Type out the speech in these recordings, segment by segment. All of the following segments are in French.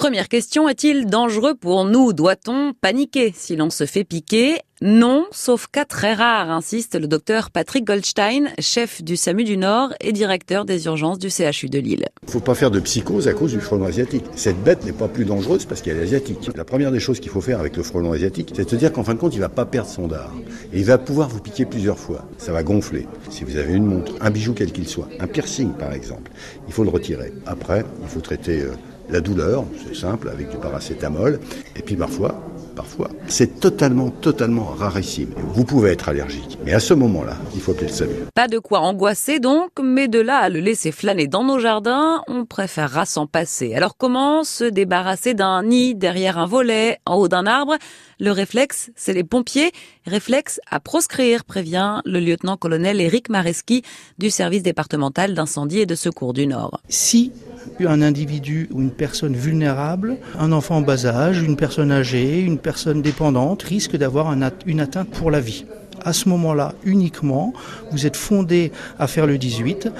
Première question, est-il dangereux pour nous? Doit-on paniquer si l'on se fait piquer? Non, sauf cas très rares, insiste le docteur Patrick Goldstein, chef du SAMU du Nord et directeur des urgences du CHU de Lille. Il ne faut pas faire de psychose à cause du frelon asiatique. Cette bête n'est pas plus dangereuse parce qu'elle est asiatique. La première des choses qu'il faut faire avec le frelon asiatique, c'est de dire qu'en fin de compte, il va pas perdre son dard. Il va pouvoir vous piquer plusieurs fois. Ça va gonfler. Si vous avez une montre, un bijou quel qu'il soit, un piercing par exemple, il faut le retirer. Après, il faut traiter euh, la douleur, c'est simple, avec du paracétamol. Et puis parfois, parfois. C'est totalement, totalement rarissime. Vous pouvez être allergique. Mais à ce moment-là, il faut appeler le SAMU. Pas de quoi angoisser donc, mais de là à le laisser flâner dans nos jardins, on préférera s'en passer. Alors comment se débarrasser d'un nid derrière un volet, en haut d'un arbre? Le réflexe, c'est les pompiers. Réflexe à proscrire, prévient le lieutenant-colonel Éric Mareski du service départemental d'incendie et de secours du Nord. Si un individu ou une personne vulnérable, un enfant en bas âge, une personne âgée, une personne dépendante risque d'avoir une atteinte pour la vie. À ce moment-là, uniquement, vous êtes fondé à faire le 18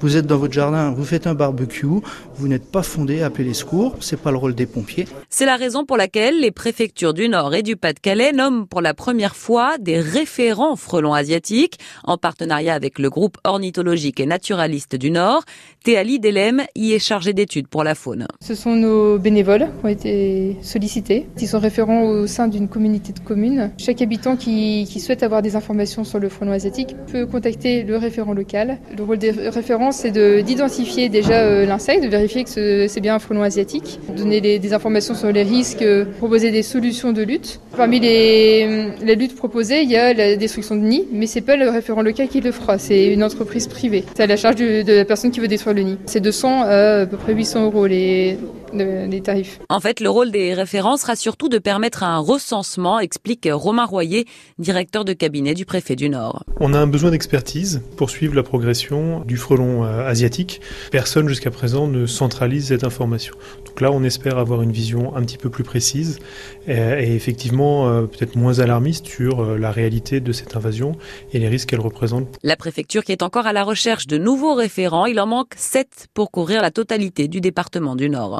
vous êtes dans votre jardin, vous faites un barbecue, vous n'êtes pas fondé à appeler les secours, c'est pas le rôle des pompiers. C'est la raison pour laquelle les préfectures du Nord et du Pas-de-Calais nomment pour la première fois des référents frelons asiatiques en partenariat avec le groupe ornithologique et naturaliste du Nord. Théali Delem y est chargée d'études pour la faune. Ce sont nos bénévoles qui ont été sollicités. Ils sont référents au sein d'une communauté de communes. Chaque habitant qui, qui souhaite avoir des informations sur le frelon asiatique peut contacter le référent local. Le rôle des référents c'est d'identifier déjà euh, l'insecte, de vérifier que c'est bien un frelon asiatique, donner des informations sur les risques, euh, proposer des solutions de lutte. Parmi les, les luttes proposées, il y a la destruction de nids, mais c'est pas le référent local qui le fera, c'est une entreprise privée. C'est à la charge de la personne qui veut détruire le nid. C'est 200 à à peu près 800 euros les, les tarifs. En fait, le rôle des référents sera surtout de permettre un recensement, explique Romain Royer, directeur de cabinet du préfet du Nord. On a un besoin d'expertise pour suivre la progression du frelon euh, asiatique. Personne jusqu'à présent ne centralise cette information. Donc là, on espère avoir une vision un petit peu plus précise et, effectivement euh, peut-être moins alarmiste sur euh, la réalité de cette invasion et les risques qu'elle représente. La préfecture qui est encore à la recherche de nouveaux référents, il en manque 7 pour couvrir la totalité du département du Nord.